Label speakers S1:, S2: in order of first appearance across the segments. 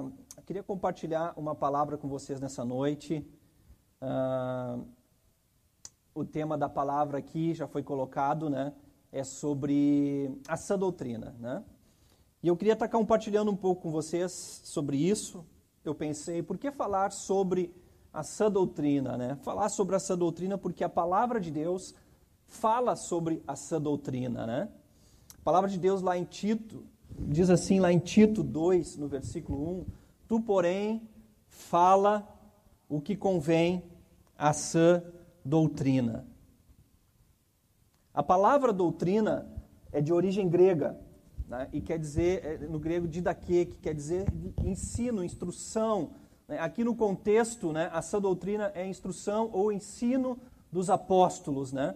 S1: Uh, queria compartilhar uma palavra com vocês nessa noite. Uh, o tema da palavra aqui já foi colocado, né? É sobre a sã doutrina, né? E eu queria estar compartilhando um pouco com vocês sobre isso. Eu pensei, por que falar sobre a sã doutrina, né? Falar sobre a sã doutrina porque a palavra de Deus fala sobre a sã doutrina, né? A palavra de Deus lá em Tito, diz assim lá em Tito 2, no versículo 1, tu, porém, fala o que convém à sã doutrina. A palavra doutrina é de origem grega, né? e quer dizer, é, no grego, didaque, que quer dizer ensino, instrução. Né? Aqui no contexto, né, a sã doutrina é instrução ou ensino dos apóstolos. Né?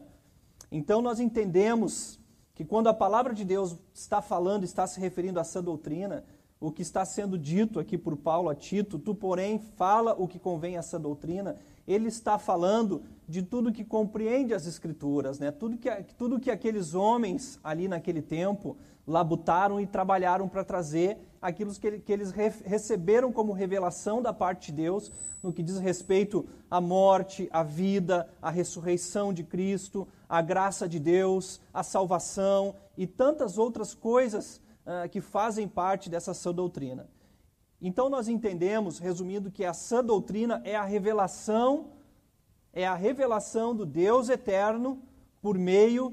S1: Então nós entendemos que quando a palavra de Deus está falando, está se referindo à sã doutrina, o que está sendo dito aqui por Paulo a Tito, tu, porém, fala o que convém a essa doutrina, ele está falando de tudo que compreende as Escrituras, né? tudo, que, tudo que aqueles homens ali naquele tempo labutaram e trabalharam para trazer aquilo que, que eles re, receberam como revelação da parte de Deus no que diz respeito à morte, à vida, à ressurreição de Cristo, à graça de Deus, à salvação e tantas outras coisas uh, que fazem parte dessa sã doutrina. Então nós entendemos, resumindo, que a sã doutrina é a revelação, é a revelação do Deus eterno por meio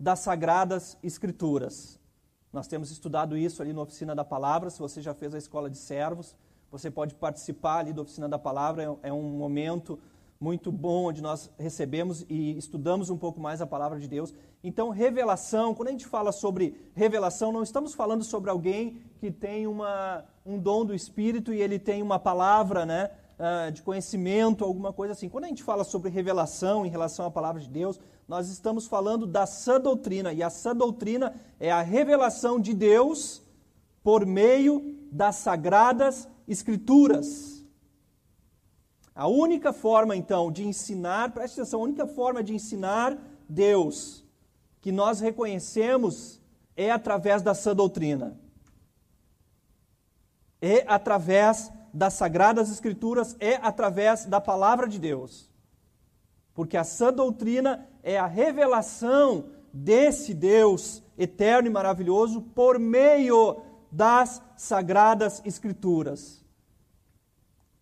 S1: das sagradas escrituras. Nós temos estudado isso ali na oficina da palavra, se você já fez a escola de servos, você pode participar ali da oficina da palavra, é, é um momento muito bom onde nós recebemos e estudamos um pouco mais a palavra de Deus. Então, revelação, quando a gente fala sobre revelação, não estamos falando sobre alguém que tem uma, um dom do Espírito e ele tem uma palavra né, ah, de conhecimento, alguma coisa assim. Quando a gente fala sobre revelação em relação à palavra de Deus, nós estamos falando da sã doutrina, e a sã doutrina é a revelação de Deus por meio das sagradas Escrituras. A única forma, então, de ensinar, preste atenção, a única forma de ensinar Deus que nós reconhecemos é através da sã doutrina. É através das sagradas escrituras, é através da palavra de Deus. Porque a sã doutrina é a revelação desse Deus eterno e maravilhoso por meio das sagradas escrituras.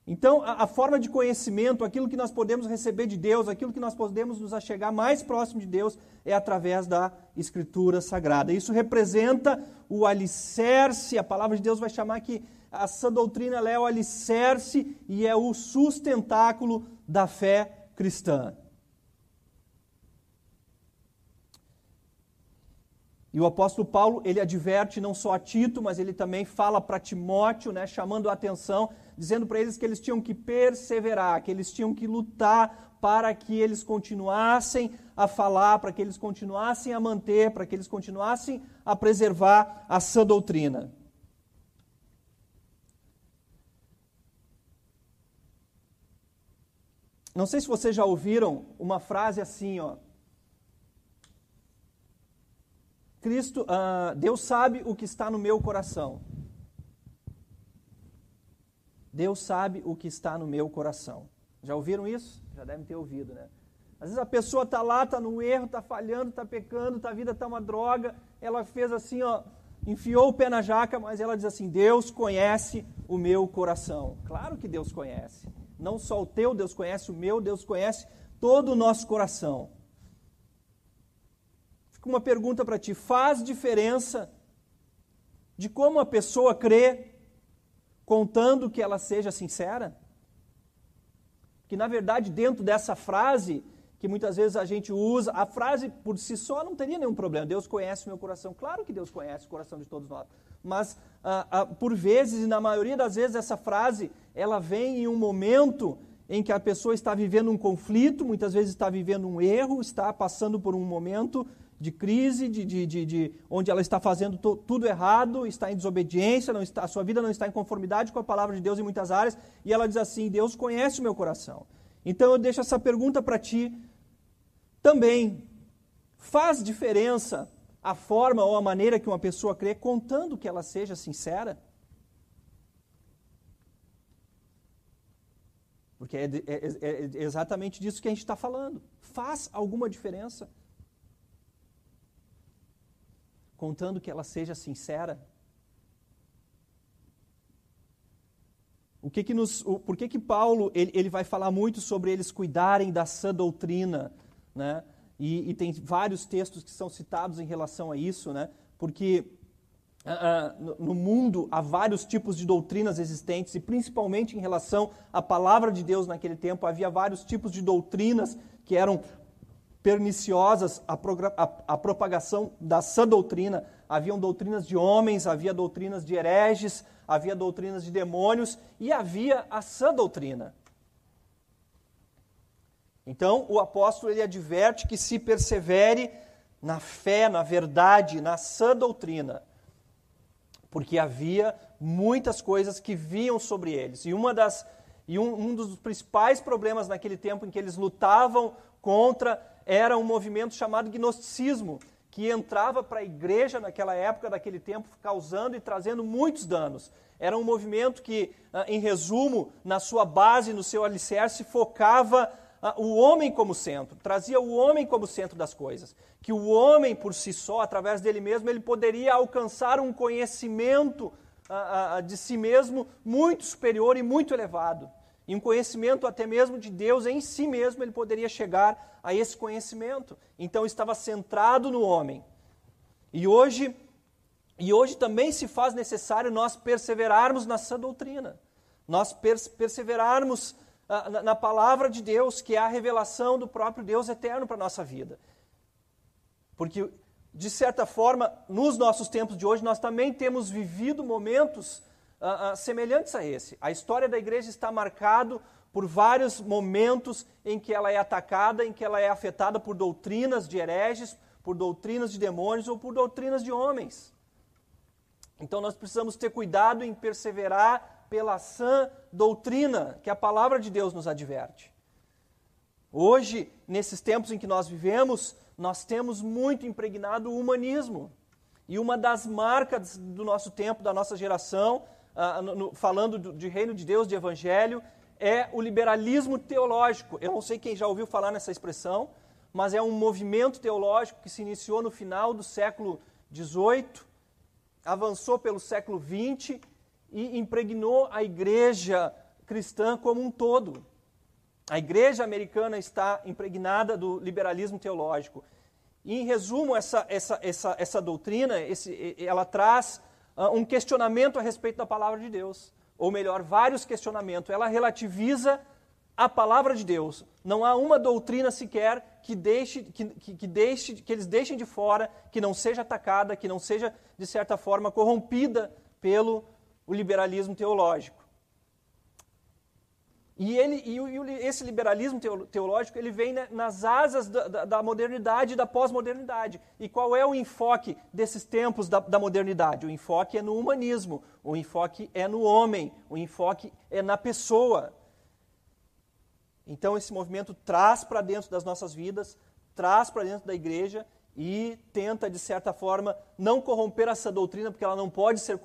S1: Então, a, a, forma de conhecimento, aquilo que nós podemos receber de Deus, aquilo que nós podemos nos achegar mais próximo de Deus, é através da Escritura Sagrada. Isso representa o alicerce, a palavra de Deus vai chamar que essa doutrina é o alicerce e é o sustentáculo da fé cristã. E o apóstolo Paulo, ele adverte não só a Tito, mas ele também fala para Timóteo, né, chamando a atenção, dizendo para eles que eles tinham que perseverar, que eles tinham que lutar para que eles continuassem a falar, para que eles continuassem a manter, para que eles continuassem a preservar a sã doutrina. Não sei se vocês já ouviram uma frase assim, ó. Cristo, uh, Deus sabe o que está no meu coração. Deus sabe o que está no meu coração. Já ouviram isso? Já devem ter ouvido, né? Às vezes a pessoa está lá, está no erro, está falhando, está pecando, tá, a vida está uma droga. Ela fez assim, ó, enfiou o pé na jaca, mas ela diz assim: Deus conhece o meu coração. Claro que Deus conhece. Não só o teu, Deus conhece o meu, Deus conhece todo o nosso coração uma pergunta para ti: faz diferença de como a pessoa crê, contando que ela seja sincera? Que na verdade, dentro dessa frase, que muitas vezes a gente usa, a frase por si só não teria nenhum problema. Deus conhece o meu coração. Claro que Deus conhece o coração de todos nós. Mas, por vezes, e na maioria das vezes, essa frase, ela vem em um momento em que a pessoa está vivendo um conflito, muitas vezes está vivendo um erro, está passando por um momento de crise, de, de, de, de onde ela está fazendo tudo errado, está em desobediência, não está, a sua vida não está em conformidade com a palavra de Deus em muitas áreas, e ela diz assim: Deus conhece o meu coração. Então eu deixo essa pergunta para ti também. Faz diferença a forma ou a maneira que uma pessoa crê, contando que ela seja sincera? Porque é, é, é, é exatamente disso que a gente está falando. Faz alguma diferença? Contando que ela seja sincera. O que que nos, o, por que, que Paulo ele, ele vai falar muito sobre eles cuidarem da sã doutrina? Né? E, e, tem vários textos que são citados em relação a isso, né? porque uh, no mundo há vários tipos de doutrinas existentes, e principalmente em relação à palavra de Deus naquele tempo, havia vários tipos de doutrinas que eram perniciosas à, à, à propagação da sã doutrina. Haviam doutrinas de homens, havia doutrinas de hereges, havia doutrinas de demônios e havia a sã doutrina. Então, o apóstolo ele adverte que se persevere na fé, na verdade, na sã doutrina, porque havia muitas coisas que vinham sobre eles. E uma das e um, um dos principais problemas naquele tempo em que eles lutavam contra era um movimento chamado gnosticismo, que entrava para a igreja naquela época, daquele tempo, causando e trazendo muitos danos. Era um movimento que, ah, em resumo, na sua base, no seu alicerce, focava o homem como centro, trazia o homem como centro das coisas. Que o homem por si só, através dele mesmo, ele poderia alcançar um conhecimento de si mesmo muito superior e muito elevado. E um conhecimento até mesmo de Deus em si mesmo, ele poderia chegar a esse conhecimento. Então estava centrado no homem. E hoje, e hoje também se faz necessário nós perseverarmos sã doutrina. Nós perseverarmos na, palavra de Deus, que é a revelação do próprio Deus eterno para a nossa vida. Porque, de certa forma, nos nossos tempos de hoje, nós também temos vivido momentos uh, uh, semelhantes a esse. A história da igreja está marcado por vários momentos em que ela é atacada, em que ela é afetada por doutrinas de hereges, por doutrinas de demônios ou por doutrinas de homens. Então nós precisamos ter cuidado em perseverar pela sã doutrina que a palavra de Deus nos adverte. Hoje, nesses tempos em que nós vivemos, nós temos muito impregnado o humanismo. E uma das marcas do nosso tempo, da nossa geração, no, no, falando do, de reino de Deus, de evangelho, é o liberalismo teológico. Eu não sei quem já ouviu falar nessa expressão, mas é um movimento teológico que se iniciou no final do século XVIII, avançou pelo século XX e impregnou a igreja cristã como um todo. A igreja americana está impregnada do liberalismo teológico. E, em resumo, essa, essa, essa, essa doutrina, esse, ela traz uh, um questionamento a respeito da palavra de Deus. Ou melhor, vários questionamentos. Ela relativiza a palavra de Deus. Não há uma doutrina sequer que, deixe, que, que, que, deixe, que eles deixem de fora, que não seja atacada, que não seja, de certa forma, corrompida pelo o liberalismo teológico. E, ele, e, esse liberalismo teológico ele vem nas asas da, da, da modernidade e da pós-modernidade. E qual é o enfoque desses tempos da, da, modernidade? O enfoque é no humanismo, o enfoque é no homem, o enfoque é na pessoa. Então esse movimento traz para dentro das nossas vidas, traz para dentro da igreja e tenta, de certa forma, não corromper essa doutrina, porque ela não pode ser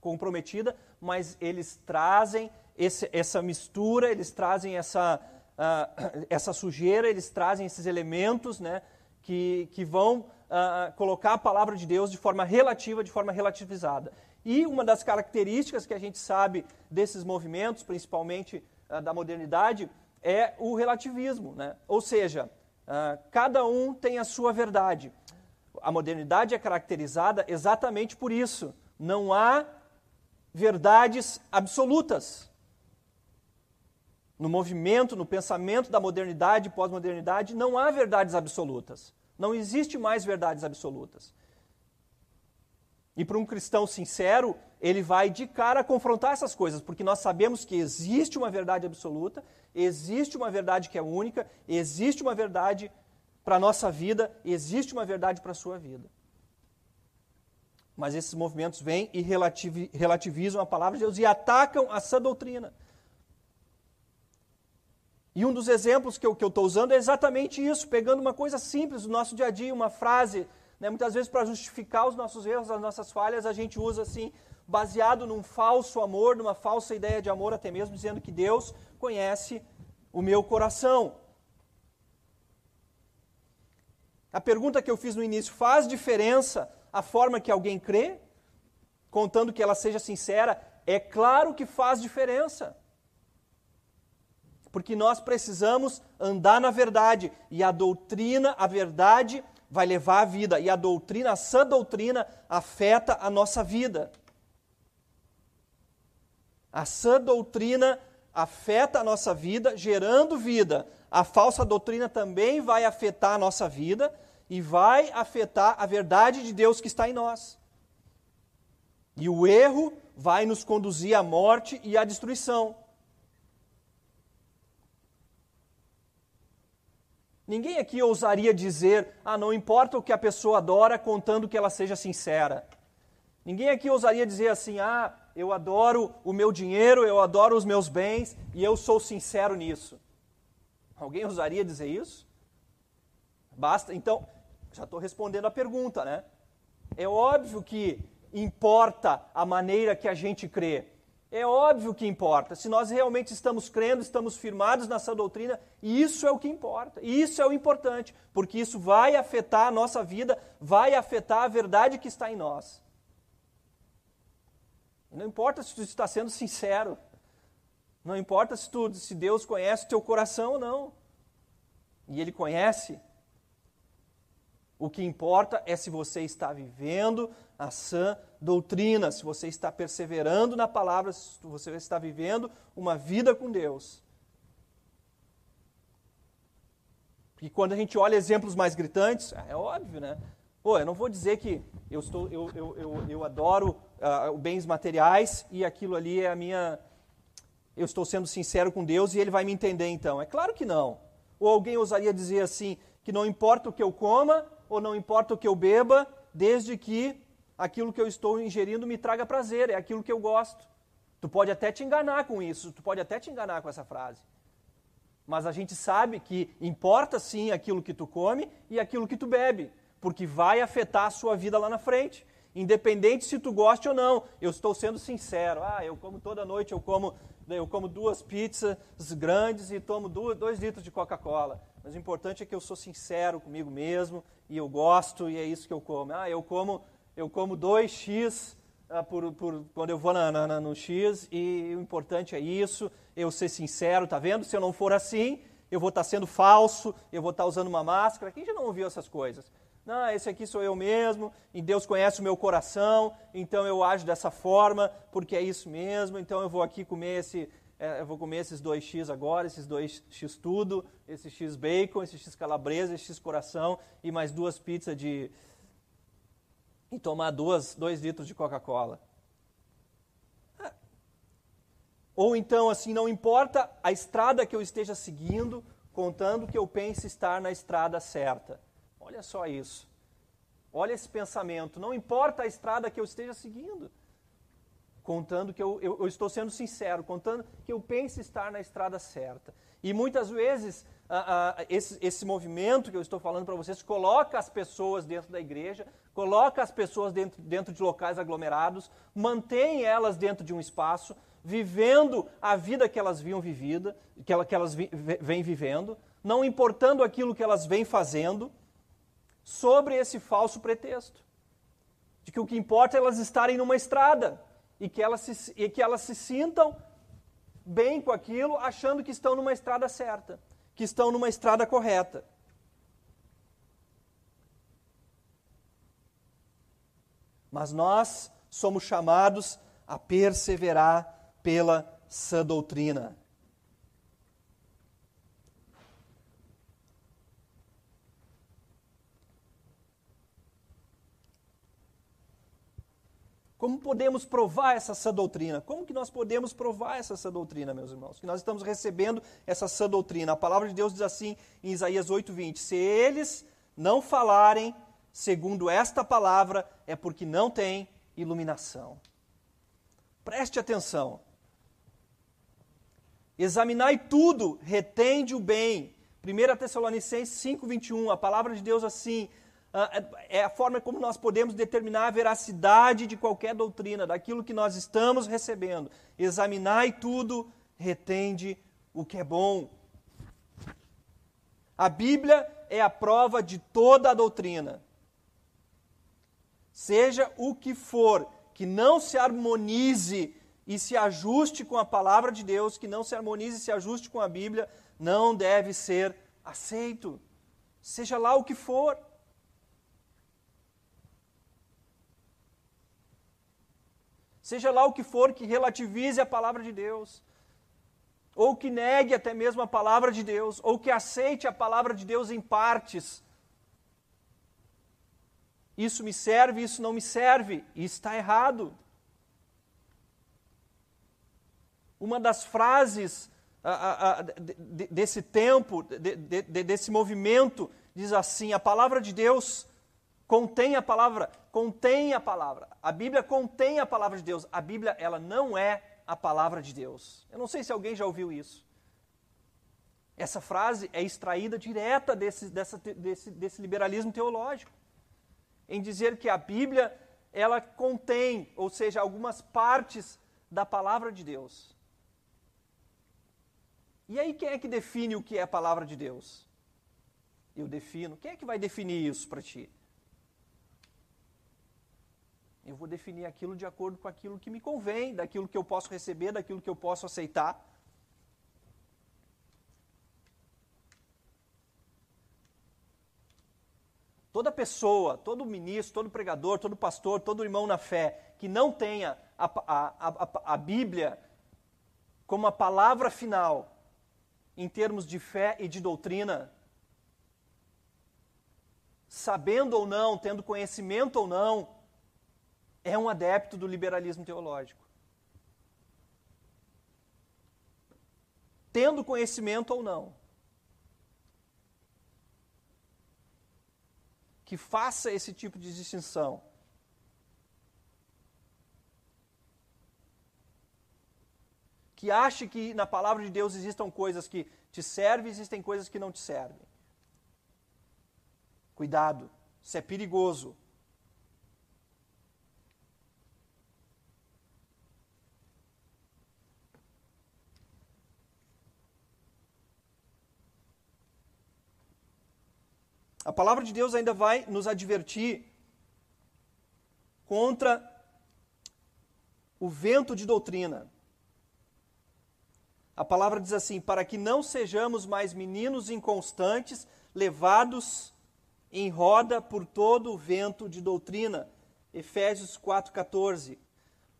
S1: comprometida, mas eles trazem esse, essa mistura, eles trazem essa, uh, essa sujeira, eles trazem esses elementos né, que, que vão uh, colocar a palavra de Deus de forma relativa, de forma relativizada. E uma das características que a gente sabe desses movimentos, principalmente uh, da modernidade, é o relativismo. Né? Ou seja, Uh, cada um tem a sua verdade. A modernidade é caracterizada exatamente por isso. Não há verdades absolutas. No movimento, no pensamento da modernidade e pós-modernidade, não há verdades absolutas. Não existe mais verdades absolutas. E para um cristão sincero, ele vai de cara confrontar essas coisas, porque nós sabemos que existe uma verdade absoluta, existe uma verdade que é única, existe uma verdade para a nossa vida, existe uma verdade para a sua vida. Mas esses movimentos vêm e relativizam a palavra de Deus e atacam a sã doutrina. E um dos exemplos que eu estou usando é exatamente isso, pegando uma coisa simples do nosso dia a dia, uma frase né? Muitas vezes, para justificar os nossos erros, as nossas falhas, a gente usa assim baseado num falso amor, numa falsa ideia de amor, até mesmo dizendo que Deus conhece o meu coração. A pergunta que eu fiz no início: faz diferença a forma que alguém crê? Contando que ela seja sincera? É claro que faz diferença. Porque nós precisamos andar na verdade. E a doutrina, a verdade, vai levar a vida. E a doutrina, a sã doutrina, afeta a nossa vida. A sã doutrina afeta a nossa vida, gerando vida. A falsa doutrina também vai afetar a nossa vida e vai afetar a verdade de Deus que está em nós. E o erro vai nos conduzir à morte e à destruição. Ninguém aqui ousaria dizer, ah, não importa o que a pessoa adora, contando que ela seja sincera. Ninguém aqui ousaria dizer assim, ah, eu adoro o meu dinheiro, eu adoro os meus bens e eu sou sincero nisso. Alguém ousaria dizer isso? Basta. Então, já estou respondendo a pergunta, né? É óbvio que importa a maneira que a gente crê. É óbvio que importa. Se nós realmente estamos crendo, estamos firmados nessa doutrina, isso é o que importa. Isso é o importante, porque isso vai afetar a nossa vida, vai afetar a verdade que está em nós. Não importa se tu está sendo sincero. Não importa se, tu, se Deus conhece o teu coração ou não. E Ele conhece. O que importa é se você está vivendo a sã doutrina, se você está perseverando na palavra, se você está vivendo uma vida com Deus. E quando a gente olha exemplos mais gritantes, é óbvio, né? Pô, eu não vou dizer que eu, estou, eu, eu, eu, eu adoro uh, bens materiais e aquilo ali é a minha. Eu estou sendo sincero com Deus e Ele vai me entender então. É claro que não. Ou alguém ousaria dizer assim: que não importa o que eu coma ou não importa o que eu beba, desde que aquilo que eu estou ingerindo me traga prazer, é aquilo que eu gosto. Tu pode até te enganar com isso, tu pode até te enganar com essa frase. Mas a gente sabe que importa sim aquilo que tu come e aquilo que tu bebe porque vai afetar a sua vida lá na frente. Independente se tu goste ou não, eu estou sendo sincero. Ah, eu como toda noite, eu como, eu como duas pizzas grandes e tomo duas, dois litros de Coca-Cola. Mas o importante é que eu sou sincero comigo mesmo e eu gosto e é isso que eu como. Ah, eu como, eu como dois x ah, por, por, quando eu vou na, na, no x e o importante é isso, eu ser sincero, tá vendo? Se eu não for assim, eu vou estar sendo falso, eu vou estar usando uma máscara. Quem já não ouviu essas coisas? Não, esse aqui sou eu mesmo, e Deus conhece o meu coração, então eu ajo dessa forma, porque é isso mesmo, então eu vou aqui comer esse, é, eu vou comer esses dois X agora, esses dois X tudo, esse X bacon, esse X calabresa, esse X coração, e mais duas pizzas de... e tomar duas, dois litros de Coca-Cola. É. Ou então, assim, não importa a estrada que eu esteja seguindo, contando que eu pense estar na estrada certa. Olha só isso. Olha esse pensamento. Não importa a estrada que eu esteja seguindo. Contando que eu, eu, eu estou sendo sincero, contando que eu pense estar na estrada certa. E muitas vezes esse, esse movimento que eu estou falando para vocês coloca as pessoas dentro da igreja, coloca as pessoas dentro, dentro de locais aglomerados, mantém elas dentro de um espaço, vivendo a vida que elas viam vivida, que, ela, que elas vêm vivendo, não importando aquilo que elas vêm fazendo sobre esse falso pretexto. De que o que importa é elas estarem numa estrada e que elas se, e que elas se sintam bem com aquilo, achando que estão numa estrada certa, que estão numa estrada correta. Mas nós somos chamados a perseverar pela sã doutrina. Como podemos provar essa sã doutrina? Como que nós podemos provar essa sã doutrina, meus irmãos? Que nós estamos recebendo essa sã doutrina. A palavra de Deus diz assim em Isaías 8:20: Se eles não falarem segundo esta palavra, é porque não têm iluminação. Preste atenção. Examinai tudo, retende o bem. 1 Tessalonicenses 5:21, a palavra de Deus assim: é a forma como nós podemos determinar a veracidade de qualquer doutrina, daquilo que nós estamos recebendo. Examinai tudo, retende o que é bom. A Bíblia é a prova de toda a doutrina. Seja o que for, que não se harmonize e se ajuste com a palavra de Deus, que não se harmonize e se ajuste com a Bíblia, não deve ser aceito. Seja lá o que for. Seja lá o que for que relativize a palavra de Deus, ou que negue até mesmo a palavra de Deus, ou que aceite a palavra de Deus em partes. Isso me serve, isso não me serve, e está errado. Uma das frases a, a, a, de, desse tempo, de, de, desse movimento, diz assim: a palavra de Deus contém a palavra, contém a palavra. A Bíblia contém a palavra de Deus. A Bíblia, ela não é a palavra de Deus. Eu não sei se alguém já ouviu isso. Essa frase é extraída direta desse, dessa, desse, desse liberalismo teológico em dizer que a Bíblia ela contém, ou seja, algumas partes da palavra de Deus. E aí quem é que define o que é a palavra de Deus? Eu defino. Quem é que vai definir isso para ti? Eu vou definir aquilo de acordo com aquilo que me convém, daquilo que eu posso receber, daquilo que eu posso aceitar. Toda pessoa, todo ministro, todo pregador, todo pastor, todo irmão na fé que não tenha a, a, a, a Bíblia como a palavra final em termos de fé e de doutrina, sabendo ou não, tendo conhecimento ou não, é um adepto do liberalismo teológico. Tendo conhecimento ou não. que faça esse tipo de distinção. Que ache que na palavra de Deus existam coisas que te servem, existem coisas que não te servem. Cuidado, isso é perigoso. A palavra de Deus ainda vai nos advertir contra o vento de doutrina. A palavra diz assim: para que não sejamos mais meninos inconstantes, levados em roda por todo o vento de doutrina. Efésios 4,14.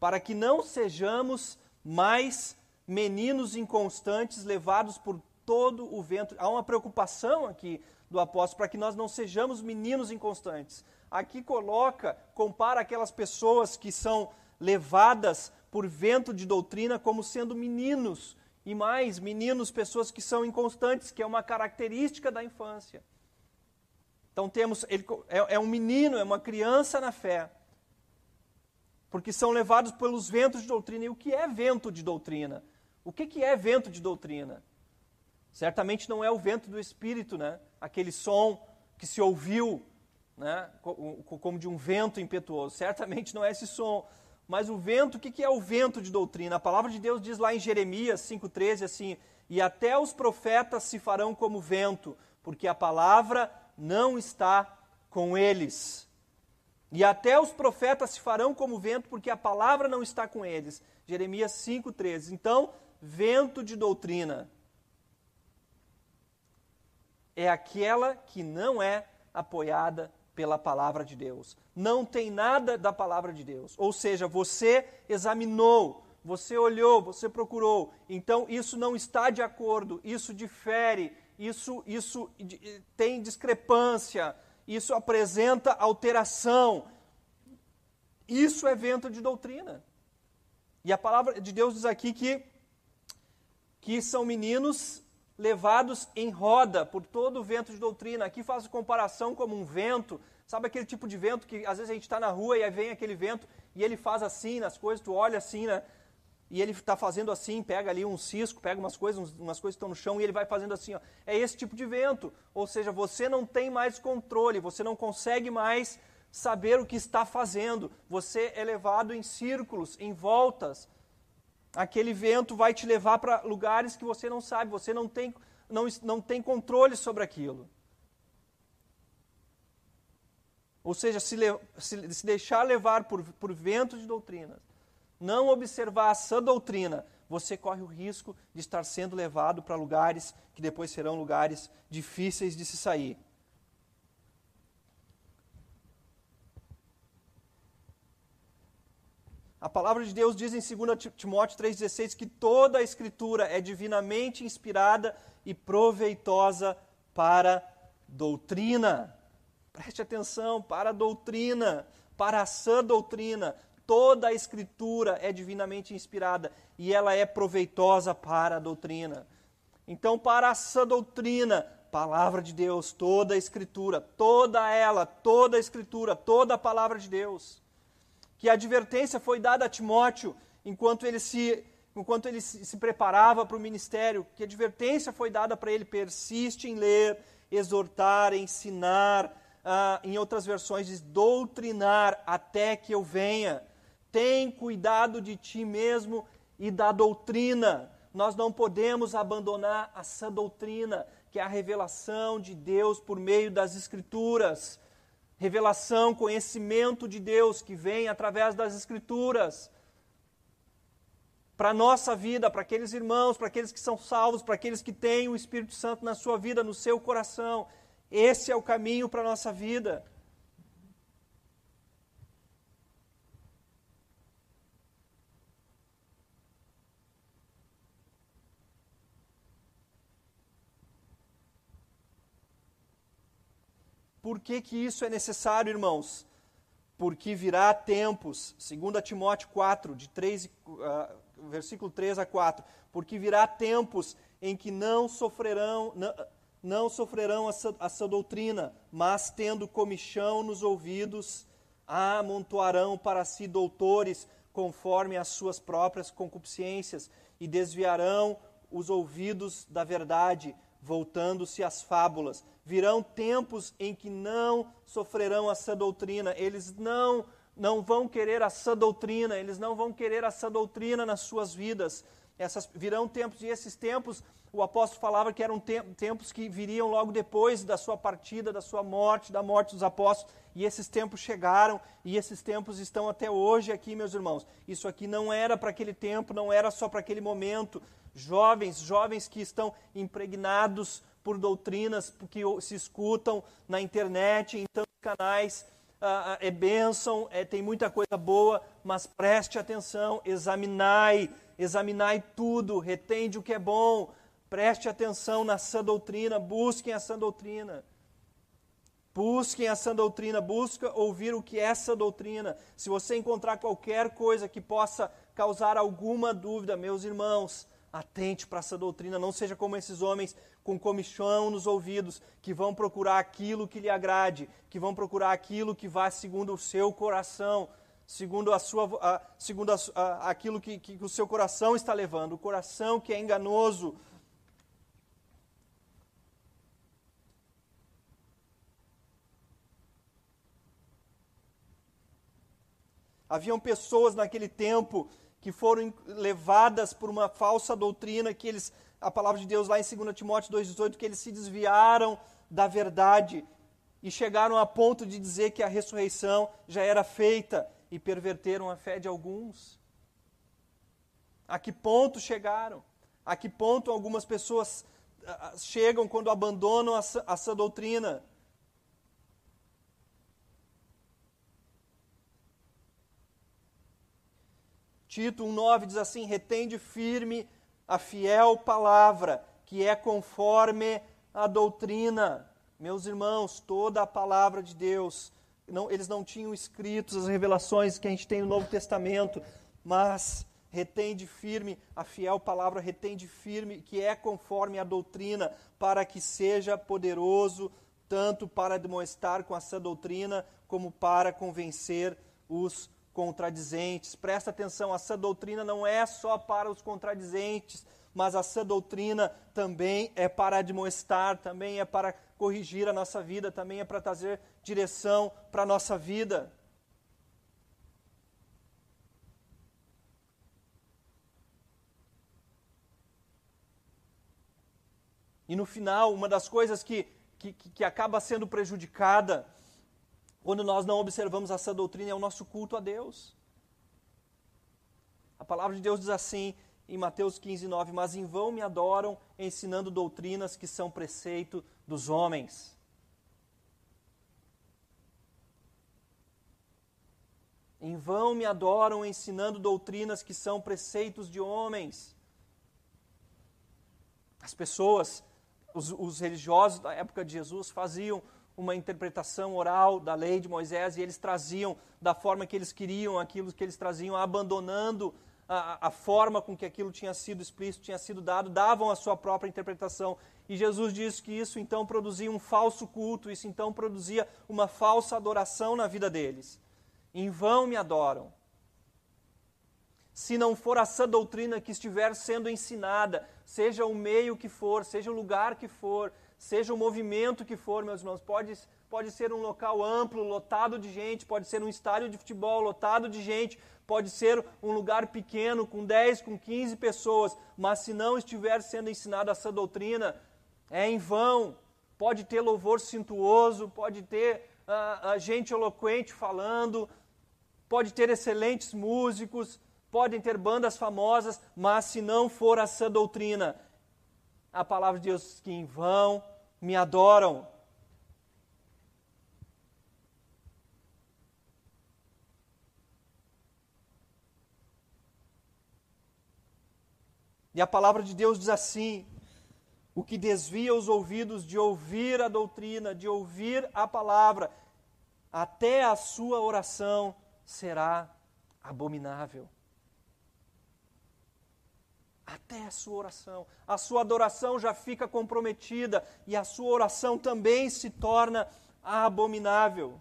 S1: Para que não sejamos mais meninos inconstantes, levados por todo o vento. Há uma preocupação aqui do apóstolo para que nós não sejamos meninos inconstantes. Aqui coloca, compara aquelas pessoas que são levadas por vento de doutrina como sendo meninos. E mais, meninos, pessoas que são inconstantes, que é uma característica da infância. Então temos, ele é, é um menino, é uma criança na fé. Porque são levados pelos ventos de doutrina. E o que é vento de doutrina? O que, que é vento de doutrina? Certamente não é o vento do Espírito, né? Aquele som que se ouviu né? como de um vento impetuoso. Certamente não é esse som. Mas o vento, o que é o vento de doutrina? A palavra de Deus diz lá em Jeremias 5,13 assim: E até os profetas se farão como vento, porque a palavra não está com eles. E até os profetas se farão como vento, porque a palavra não está com eles. Jeremias 5,13. Então, vento de doutrina é aquela que não é apoiada pela palavra de Deus. Não tem nada da palavra de Deus. Ou seja, você examinou, você olhou, você procurou. Então isso não está de acordo, isso difere, isso, isso tem discrepância, isso apresenta alteração. Isso é vento de doutrina. E a palavra de Deus diz aqui que, que são meninos levados em roda por todo o vento de doutrina. Aqui faz comparação como um vento, sabe aquele tipo de vento que às vezes a gente está na rua e aí vem aquele vento e ele faz assim nas coisas, tu olha assim, né? e ele está fazendo assim, pega ali um cisco, pega umas coisas, umas coisas que estão no chão e ele vai fazendo assim. Ó. É esse tipo de vento. Ou seja, você não tem mais controle, você não consegue mais saber o que está fazendo. Você é levado em círculos, em voltas. Aquele vento vai te levar para lugares que você não sabe, você não tem, não, não tem controle sobre aquilo. Ou seja, se, se, se deixar levar por, por ventos de doutrinas não observar a sã doutrina, você corre o risco de estar sendo levado para lugares que depois serão lugares difíceis de se sair. A palavra de Deus diz em 2 Timóteo 3,16 que toda a Escritura é divinamente inspirada e proveitosa para doutrina. Preste atenção, para a doutrina, para a sã doutrina, Toda a Escritura é divinamente inspirada e ela é proveitosa para a doutrina. Então, para essa doutrina, palavra de Deus, toda a Escritura, toda ela, toda a Escritura, toda a palavra de Deus. Que a advertência foi dada a Timóteo enquanto ele se, enquanto ele se, preparava para o ministério, que a advertência foi dada para ele: persiste em ler, exortar, ensinar, ah, em outras versões diz doutrinar até que eu venha. Tem cuidado de ti mesmo e da doutrina. Nós não podemos abandonar essa doutrina, que é a revelação de Deus por meio das Escrituras. Revelação, conhecimento de Deus que vem através das Escrituras. Para a nossa vida, para aqueles irmãos, para aqueles que são salvos, para aqueles que têm o Espírito Santo na sua vida, no seu coração. Esse é o caminho para a nossa vida. Por que, que isso é necessário, irmãos? Porque virá tempos, 2 Timóteo 4, de 3, uh, versículo 3 a 4, porque virá tempos em que não sofrerão, não, não sofrerão essa, essa doutrina, mas tendo comichão nos ouvidos, amontoarão para si doutores conforme as suas próprias concupiscências e desviarão os ouvidos da verdade, voltando-se às fábulas virão tempos em que não sofrerão essa doutrina, eles não não vão querer essa doutrina, eles não vão querer essa doutrina nas suas vidas. Essas virão tempos e esses tempos, o apóstolo falava que eram tempos que viriam logo depois da sua partida, da sua morte, da morte dos apóstolos, e esses tempos chegaram e esses tempos estão até hoje aqui, meus irmãos. Isso aqui não era para aquele tempo, não era só para aquele momento. Jovens, jovens que estão impregnados por doutrinas que se escutam na internet, em tantos canais. Ah, ah, é bênção, é, tem muita coisa boa, mas preste atenção, examinai, examinai tudo, retende o que é bom, preste atenção na sã doutrina, busquem a sã doutrina. Busquem a sã doutrina, busca ouvir o que é essa doutrina. Se você encontrar qualquer coisa que possa causar alguma dúvida, meus irmãos, atente para essa doutrina, não seja como esses homens com comichão nos ouvidos, que vão procurar aquilo que lhe agrade, que vão procurar aquilo que vá segundo o seu coração, segundo, a sua, a, segundo a, a, aquilo que, que o seu coração está levando, o coração que é enganoso. Haviam pessoas naquele tempo que foram levadas por uma falsa doutrina que eles a palavra de Deus lá em 2 Timóteo 2,18 que eles se desviaram da verdade e chegaram a ponto de dizer que a ressurreição já era feita e perverteram a fé de alguns. A que ponto chegaram? A que ponto algumas pessoas ah, ah, chegam quando abandonam essa doutrina? Tito 1,9 diz assim: retende firme a fiel palavra, que é conforme a doutrina. Meus irmãos, toda a palavra de Deus, não, eles não tinham escritos as revelações que a gente tem no Novo Testamento, mas retende firme a fiel palavra, retende firme que é conforme a doutrina, para que seja poderoso tanto para demonstrar com essa doutrina, como para convencer os contradizentes. Presta atenção, a sã doutrina não é só para os contradizentes, mas a sã doutrina também é para admoestar, também é para corrigir a nossa vida, também é para trazer direção para a nossa vida. E no final, uma das coisas que, que, que acaba sendo prejudicada quando nós não observamos essa doutrina é o nosso culto a Deus. A palavra de Deus diz assim em Mateus 15, 9: Mas em vão me adoram, ensinando doutrinas que são preceito dos homens. Em vão me adoram, ensinando doutrinas que são preceitos de homens. As pessoas os, os religiosos da época de Jesus faziam uma interpretação oral da lei de Moisés e eles traziam da forma que eles queriam aquilo que eles traziam, abandonando a, a, forma com que aquilo tinha sido explícito, tinha sido dado, davam a sua própria interpretação. E Jesus disse que isso então produzia um falso culto, isso então produzia uma falsa adoração na vida deles. Em vão me adoram se não for essa doutrina que estiver sendo ensinada, seja o meio que for, seja o lugar que for, seja o movimento que for, meus irmãos, pode, pode ser um local amplo, lotado de gente, pode ser um estádio de futebol lotado de gente, pode ser um lugar pequeno, com 10, com 15 pessoas, mas se não estiver sendo ensinada essa doutrina, é em vão. Pode ter louvor cintuoso, pode ter uh, gente eloquente falando, pode ter excelentes músicos, podem ter bandas famosas, mas se não for essa doutrina, a palavra de Deus que em vão me adoram. E a palavra de Deus diz assim: o que desvia os ouvidos de ouvir a doutrina, de ouvir a palavra, até a sua oração será abominável até a sua oração. A sua adoração já fica comprometida e a sua oração também se torna abominável.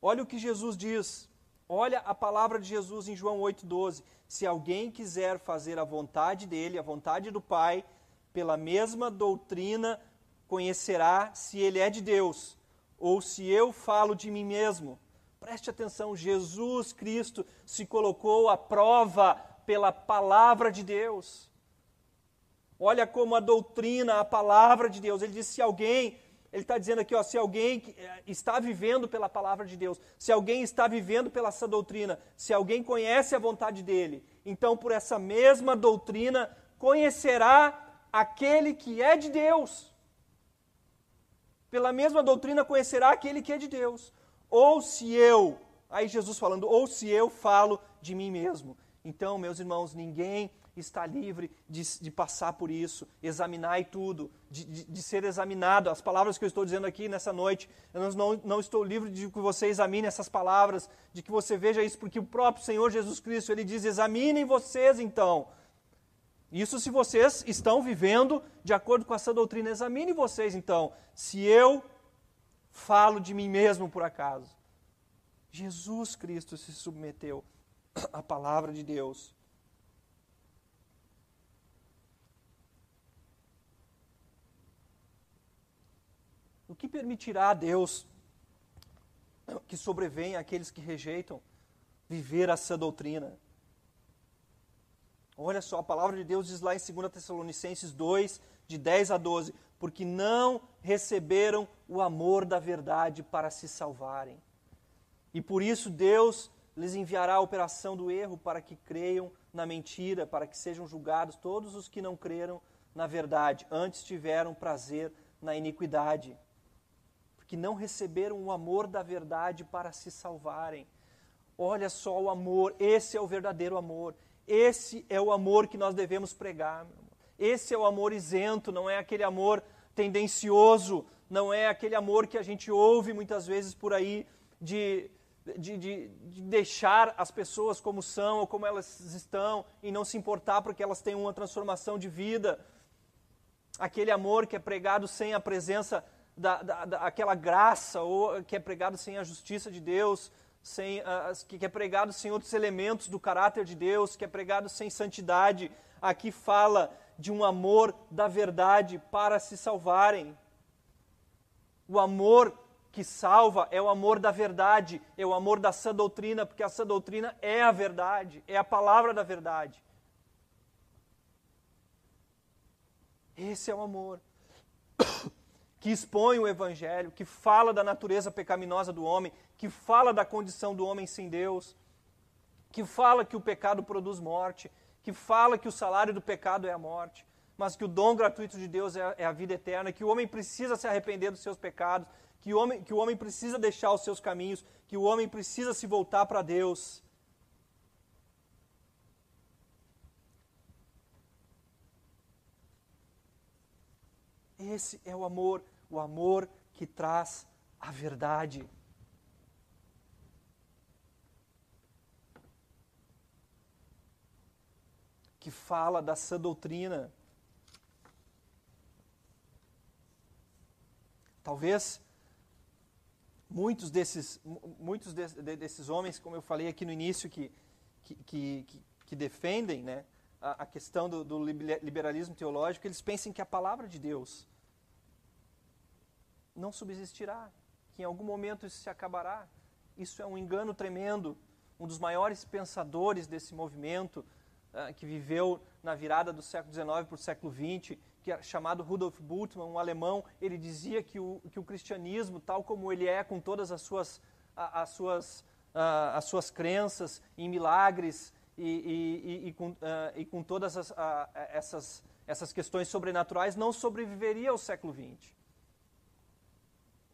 S1: Olha o que Jesus diz. Olha a palavra de Jesus em João 8,12. Se alguém quiser fazer a vontade dele, a vontade do Pai, pela mesma doutrina conhecerá se ele é de Deus ou se eu falo de mim mesmo. Preste atenção, Jesus Cristo se colocou à prova pela palavra de Deus. Olha como a doutrina, a palavra de Deus, ele diz: se alguém, ele está dizendo aqui, ó, se alguém eh, está vivendo pela palavra de Deus, se alguém está vivendo pela essa doutrina, se alguém conhece a vontade dele, então por essa mesma doutrina conhecerá aquele que é de Deus. Pela mesma doutrina conhecerá aquele que é de Deus. Ou se eu, aí Jesus falando, ou se eu falo de mim mesmo. Então, meus irmãos, ninguém está livre de, de passar por isso, examinar e tudo, de, de, de, ser examinado. As palavras que eu estou dizendo aqui nessa noite, eu não, não estou livre de que você examine essas palavras, de que você veja isso, porque o próprio Senhor Jesus Cristo, ele diz: examinem vocês então isso se vocês estão vivendo de acordo com essa doutrina. Examine vocês então, se eu falo de mim mesmo por acaso. Jesus Cristo se submeteu à palavra de Deus. O que permitirá a Deus que sobrevenha aqueles que rejeitam viver essa doutrina? Olha só, a palavra de Deus diz lá em 2 Tessalonicenses 2, de 10 a 12: Porque não receberam o amor da verdade para se salvarem. E por isso Deus lhes enviará a operação do erro para que creiam na mentira, para que sejam julgados todos os que não creram na verdade, antes tiveram prazer na iniquidade. Porque não receberam o amor da verdade para se salvarem. Olha só o amor, esse é o verdadeiro amor. Esse é o amor que nós devemos pregar. Esse é o amor isento, não é aquele amor tendencioso, não é aquele amor que a gente ouve muitas vezes por aí de, de, de, de, deixar as pessoas como são ou como elas estão e não se importar porque elas têm uma transformação de vida. Aquele amor que é pregado sem a presença da, da, da graça ou que é pregado sem a justiça de Deus, sem, uh, que é pregado sem outros elementos do caráter de Deus, que é pregado sem santidade. Aqui fala de um amor da verdade para se salvarem. O amor que salva é o amor da verdade, é o amor da sã doutrina, porque a sã doutrina é a verdade, é a palavra da verdade. Esse é o amor que expõe o evangelho, que fala da natureza pecaminosa do homem, que fala da condição do homem sem Deus, que fala que o pecado produz morte, que fala que o salário do pecado é a morte, mas que o dom gratuito de Deus é, é a vida eterna, que o homem precisa se arrepender dos seus pecados, que o homem, que o homem precisa deixar os seus caminhos, que o homem precisa se voltar para Deus. Esse é o amor, o amor que traz a verdade. Que fala da sã doutrina. Talvez muitos desses, muitos de, de, desses homens, como eu falei aqui no início, que, que, que, que defendem né, a, a questão do, do, liberalismo teológico, eles pensem que a palavra de Deus não subsistirá, que em algum momento isso se acabará. Isso é um engano tremendo. Um dos maiores pensadores desse movimento, uh, que viveu na virada do século XIX para o século XX, que é chamado Rudolf Bultmann, um alemão, ele dizia que o, que o cristianismo, tal como ele é com todas as suas, as suas, as suas crenças em milagres e, e, e, com, e com, todas as, essas, essas questões sobrenaturais, não sobreviveria ao século XX.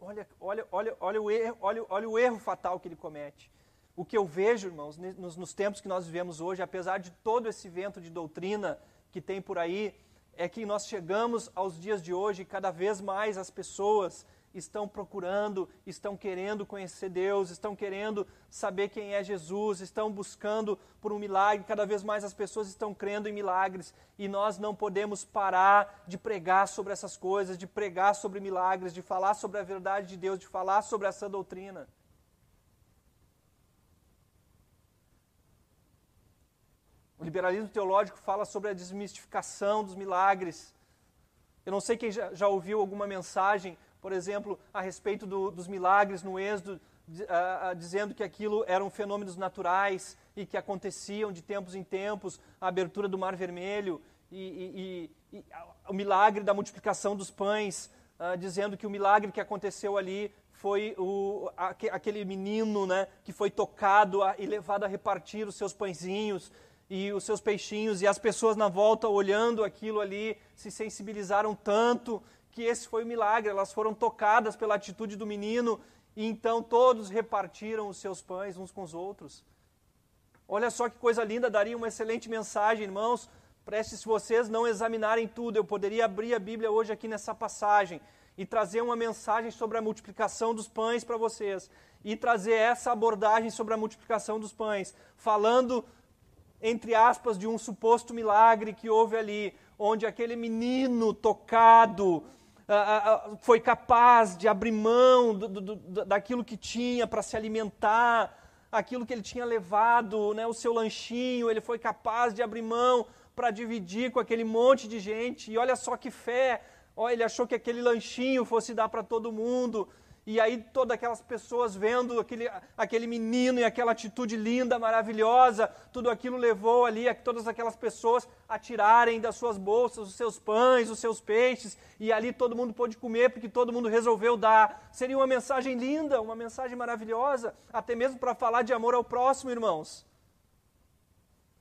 S1: Olha, olha, olha, olha, o erro, olha, olha o erro fatal que ele comete. O que eu vejo, irmãos, nos, nos tempos que nós vivemos hoje, apesar de todo esse vento de doutrina que tem por aí, é que nós chegamos aos dias de hoje e cada vez mais as pessoas estão procurando, estão querendo conhecer Deus, estão querendo saber quem é Jesus, estão buscando por um milagre, cada vez mais as pessoas estão crendo em milagres e nós não podemos parar de pregar sobre essas coisas, de pregar sobre milagres, de falar sobre a verdade de Deus, de falar sobre essa doutrina. O liberalismo teológico fala sobre a desmistificação dos milagres. Eu não sei quem já, já ouviu alguma mensagem, por exemplo, a respeito do, dos milagres no Êxodo, uh, dizendo que aquilo eram fenômenos naturais e que aconteciam de tempos em tempos, a abertura do Mar Vermelho e, e, e o milagre da multiplicação dos pães, uh, dizendo que o milagre que aconteceu ali foi o, aquele menino né, que foi tocado e levado a repartir os seus pãezinhos e os seus peixinhos, e as pessoas na volta olhando aquilo ali se sensibilizaram tanto que esse foi o milagre. Elas foram tocadas pela atitude do menino e então todos repartiram os seus pães uns com os outros. Olha só que coisa linda, daria uma excelente mensagem, irmãos. Preste se vocês não examinarem tudo. Eu poderia abrir a Bíblia hoje aqui nessa passagem e trazer uma mensagem sobre a multiplicação dos pães para vocês e trazer essa abordagem sobre a multiplicação dos pães, falando entre aspas, de um suposto milagre que houve ali, onde aquele menino tocado ah, foi capaz de abrir mão do, do, do, daquilo que tinha para se alimentar, aquilo que ele tinha levado, né, o seu lanchinho, ele foi capaz de abrir mão para dividir com aquele monte de gente. E olha só que fé! Ele achou que aquele lanchinho fosse dar para todo mundo. E aí todas aquelas pessoas vendo aquele, aquele menino e aquela atitude linda, maravilhosa, tudo aquilo levou ali a todas aquelas pessoas a tirarem das suas bolsas os seus pães, os seus peixes, e ali todo mundo pôde comer porque todo mundo resolveu dar. Seria uma mensagem linda, uma mensagem maravilhosa, até mesmo para falar de amor ao próximo, irmãos.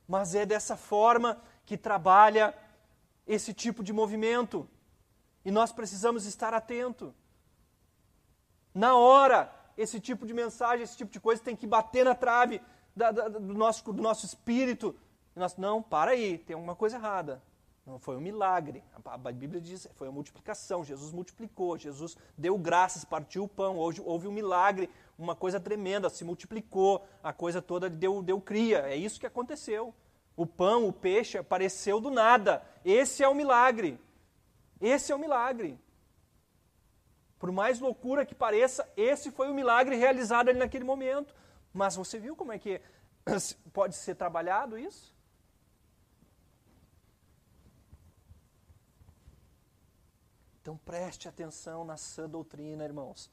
S1: Mas é dessa forma que trabalha esse tipo de movimento. E nós precisamos estar atentos. Na hora, esse tipo de mensagem, esse tipo de coisa tem que bater na trave da, da, do, nosso, do nosso espírito. E nós, não, para aí, tem alguma coisa errada. Não foi um milagre. A Bíblia diz foi uma multiplicação. Jesus multiplicou, Jesus deu graças, partiu o pão. Hoje houve um milagre, uma coisa tremenda, se multiplicou, a coisa toda deu, deu cria. É isso que aconteceu. O pão, o peixe apareceu do nada. Esse é o milagre. Esse é o milagre. Por mais loucura que pareça, esse foi o milagre realizado ali naquele momento. Mas você viu como é que pode ser trabalhado isso? Então preste atenção na sã doutrina, irmãos.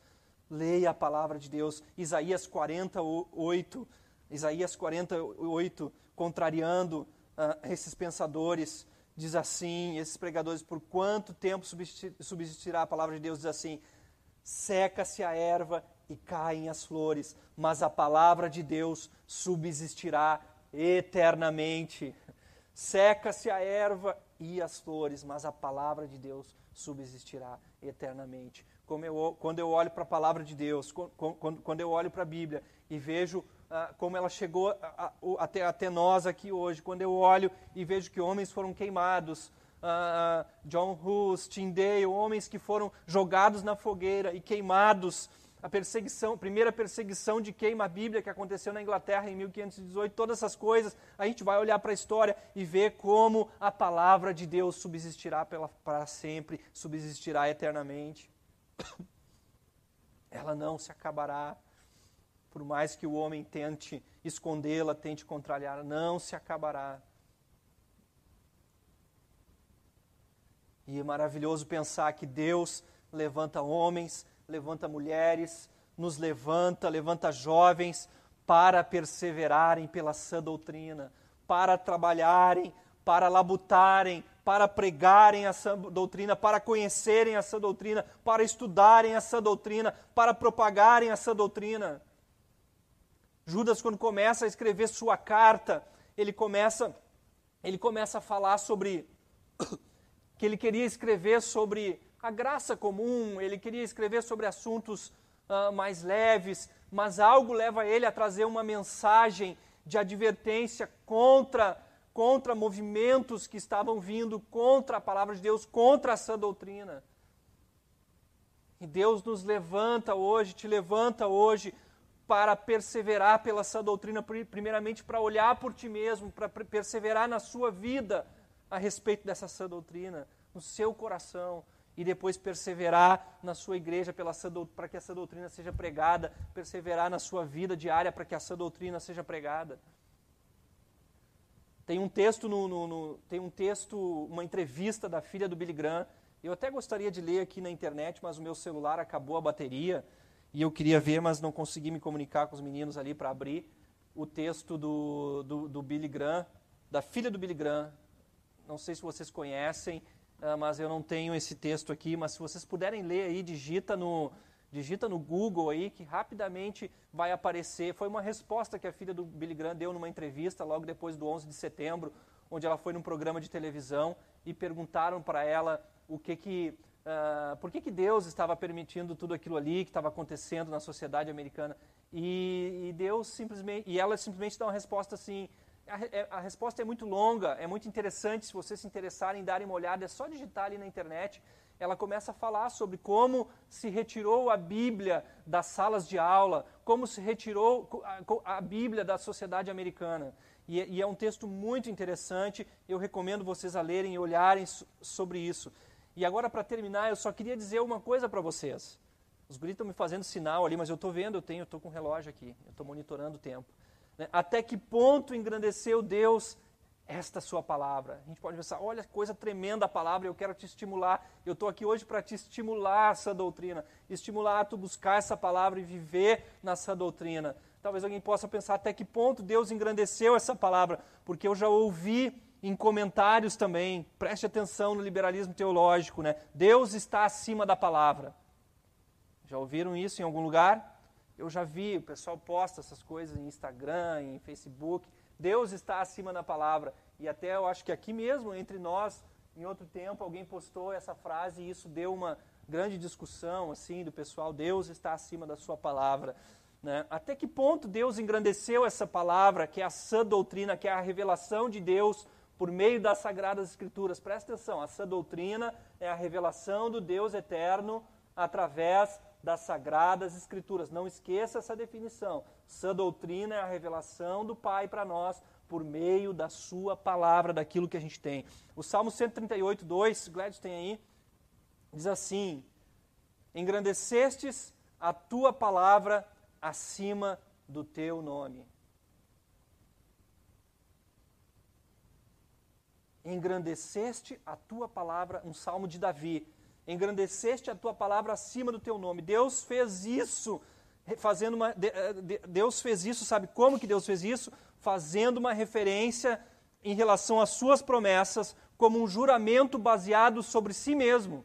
S1: Leia a palavra de Deus. Isaías 48, Isaías 48, contrariando uh, esses pensadores, diz assim, esses pregadores, por quanto tempo subsistirá a palavra de Deus? Diz assim, seca-se a erva e caem as flores, mas a palavra de Deus subsistirá eternamente. Seca-se a erva e as flores, mas a palavra de Deus subsistirá eternamente. Eu, quando eu olho para a palavra de Deus, quando, quando eu olho para a Bíblia e vejo ah, como ela chegou a, a, até, até nós aqui hoje, quando eu olho e vejo que homens foram queimados, uh, John Hus, Tyndale, homens que foram jogados na fogueira e queimados. A perseguição, primeira perseguição de queima a Bíblia que aconteceu na Inglaterra em 1518, todas essas coisas, a gente vai olhar para a história e ver como a palavra de Deus subsistirá para sempre, subsistirá eternamente. Ela não se acabará. Por mais que o homem tente escondê-la, tente contrariar, não se acabará. E é maravilhoso pensar que Deus levanta homens, levanta mulheres, nos levanta, levanta jovens para perseverarem pela sã doutrina, para trabalharem, para labutarem, para pregarem a sã doutrina, para conhecerem a sã doutrina, para estudarem a sã doutrina, para propagarem a sã doutrina. Judas, quando começa a escrever sua carta, ele começa, ele começa a falar sobre que ele queria escrever sobre a graça comum, ele queria escrever sobre assuntos uh, mais leves, mas algo leva ele a trazer uma mensagem de advertência contra, contra movimentos que estavam vindo contra a palavra de Deus, contra essa doutrina. E Deus nos levanta hoje, te levanta hoje para perseverar pela sã doutrina, primeiramente para olhar por ti mesmo, para perseverar na sua vida a respeito dessa sã doutrina, no seu coração, e depois perseverar na sua igreja para que essa doutrina seja pregada, perseverar na sua vida diária para que essa doutrina seja pregada. Tem um texto, no, no, no, tem um texto, uma entrevista da filha do Billy Graham. Eu até gostaria de ler aqui na internet, mas o meu celular acabou a bateria e eu queria ver, mas não consegui me comunicar com os meninos ali para abrir o texto do, do, do Billy Graham, da filha do Billy Graham, não sei se vocês conhecem, ah, mas eu não tenho esse texto aqui, mas se vocês puderem ler aí, digita no, digita no Google aí, que rapidamente vai aparecer. Foi uma resposta que a filha do Billy Graham deu numa entrevista logo depois do 11 de setembro, onde ela foi num programa de televisão e perguntaram para ela o que que, uh, por que que Deus estava permitindo tudo aquilo ali que estava acontecendo na sociedade americana. E, e Deus simplesmente, e ela simplesmente dá uma resposta assim, a, é, a, resposta é muito longa, é muito interessante. Se vocês se interessarem em darem uma olhada, é só digitar ali na internet. Ela começa a falar sobre como se retirou a Bíblia das salas de aula, como se retirou a, a Bíblia da sociedade americana. E, e, é um texto muito interessante. Eu recomendo vocês a lerem e olharem sobre isso. E agora, para terminar, eu só queria dizer uma coisa para vocês. Os guris estão me fazendo sinal ali, mas eu estou vendo, eu tenho, estou com o relógio aqui, eu estou monitorando o tempo. Né? Até que ponto engrandeceu Deus esta sua palavra? A gente pode pensar, olha, coisa tremenda a palavra, eu quero te estimular. Eu estou aqui hoje para te estimular essa doutrina, estimular a tu buscar essa palavra e viver nessa doutrina. Talvez alguém possa pensar até que ponto Deus engrandeceu essa palavra, porque eu já ouvi em comentários também, preste atenção no liberalismo teológico, né? Deus está acima da palavra. Já ouviram isso em algum lugar? Eu já vi, o pessoal posta essas coisas em Instagram, em Facebook. Deus está acima da palavra. E até eu acho que aqui mesmo, entre nós, em outro tempo, alguém postou essa frase e isso deu uma grande discussão assim do pessoal. Deus está acima da sua palavra. Né? Até que ponto Deus engrandeceu essa palavra, que é a sã doutrina, que é a revelação de Deus por meio das sagradas escrituras. Presta atenção, essa doutrina é a revelação do Deus eterno através das sagradas escrituras. Não esqueça essa definição. Sã doutrina é a revelação do Pai para nós por meio da sua palavra, daquilo que a gente tem. O Salmo 138, 2, Gladys tem aí, diz assim: Engrandecestes a tua palavra acima do teu nome. Engrandeceste a tua palavra, um salmo de Davi. Engrandeceste a tua palavra acima do teu nome. Deus fez isso, fazendo uma. Eh, Deus fez isso, sabe como que Deus fez isso? Fazendo uma referência em relação às suas promessas, como um juramento baseado sobre si mesmo.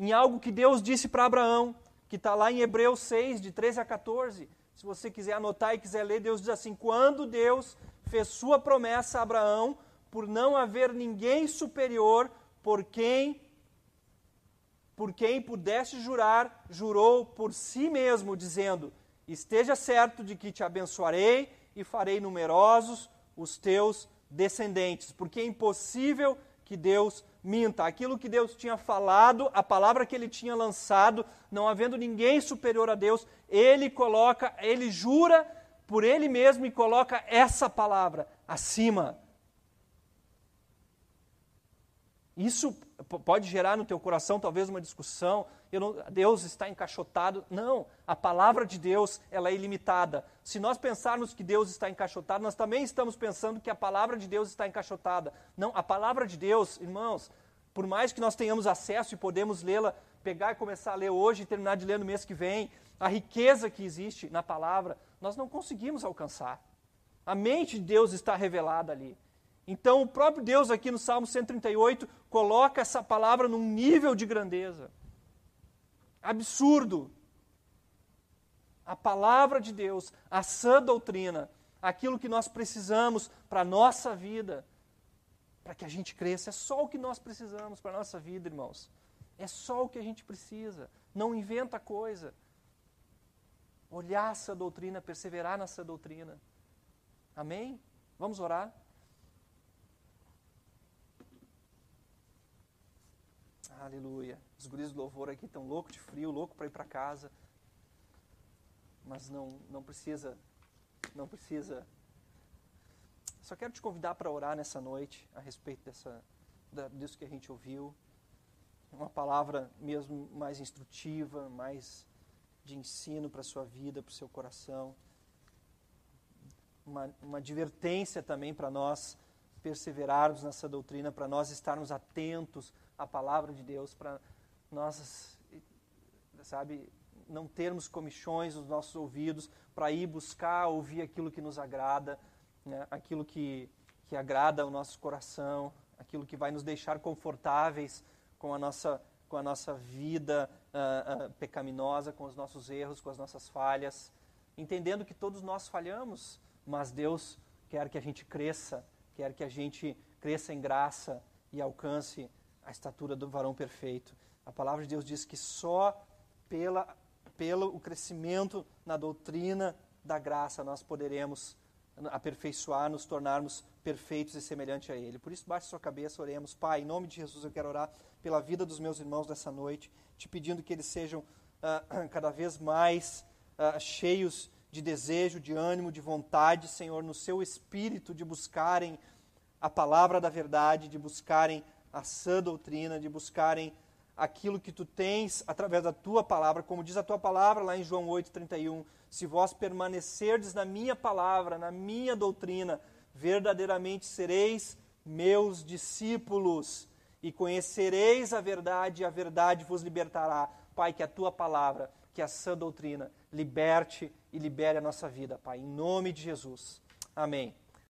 S1: Em algo que Deus disse para Abraão, que está lá em Hebreus 6, de 13 a 14. Se você quiser anotar e quiser ler, Deus diz assim: Quando Deus fez sua promessa a Abraão, por não haver ninguém superior por quem por quem pudesse jurar, jurou por si mesmo, dizendo: Esteja certo de que te abençoarei e farei numerosos os teus descendentes, porque é impossível que Deus minta. Aquilo que Deus tinha falado, a palavra que ele tinha lançado, não havendo ninguém superior a Deus, ele coloca, ele jura por ele mesmo e coloca essa palavra acima Isso pode gerar no teu coração talvez uma discussão, não, Deus está encaixotado. Não, a palavra de Deus ela é ilimitada. Se nós pensarmos que Deus está encaixotado, nós também estamos pensando que a palavra de Deus está encaixotada. Não, a palavra de Deus, irmãos, por mais que nós tenhamos acesso e podemos lê-la, pegar e começar a ler hoje e terminar de ler no mês que vem, a riqueza que existe na palavra, nós não conseguimos alcançar. A mente de Deus está revelada ali. Então, o próprio Deus, aqui no Salmo 138, coloca essa palavra num nível de grandeza absurdo. A palavra de Deus, a sã doutrina, aquilo que nós precisamos para a nossa vida, para que a gente cresça, é só o que nós precisamos para a nossa vida, irmãos. É só o que a gente precisa. Não inventa coisa. Olhar essa doutrina, perseverar nessa doutrina. Amém? Vamos orar? Aleluia. Os guris do louvor aqui estão loucos de frio, louco para ir para casa. Mas não, não precisa, não precisa. Só quero te convidar para orar nessa noite a respeito dessa, da, disso que a gente ouviu. Uma palavra mesmo mais instrutiva, mais de ensino para a sua vida, para o seu coração. Uma, uma advertência também para nós perseverarmos nessa doutrina, para nós estarmos atentos a palavra de Deus, para nós, sabe, não termos comichões nos nossos ouvidos, para ir buscar ouvir aquilo que nos agrada, né, aquilo que, que agrada o nosso coração, aquilo que vai nos deixar confortáveis com a nossa, com a nossa vida uh, uh, pecaminosa, com os nossos erros, com as nossas falhas, entendendo que todos nós falhamos, mas Deus quer que a gente cresça, quer que a gente cresça em graça e alcance a estatura do varão perfeito. A palavra de Deus diz que só pela, pelo crescimento na doutrina da graça nós poderemos aperfeiçoar, nos tornarmos perfeitos e semelhantes a Ele. Por isso, baixe sua cabeça, oremos. Pai, em nome de Jesus, eu quero orar pela vida dos meus irmãos dessa noite, te pedindo que eles sejam uh, cada vez mais uh, cheios de desejo, de ânimo, de vontade, Senhor, no seu espírito de buscarem a palavra da verdade, de buscarem a sã doutrina, de buscarem aquilo que tu tens através da tua palavra, como diz a tua palavra lá em João 8:31, se vós permanecerdes na minha palavra, na minha doutrina, verdadeiramente sereis meus discípulos e conhecereis a verdade, e a verdade vos libertará. Pai, que a tua palavra, que a sã doutrina liberte e libere a nossa vida, Pai, em nome de Jesus. Amém.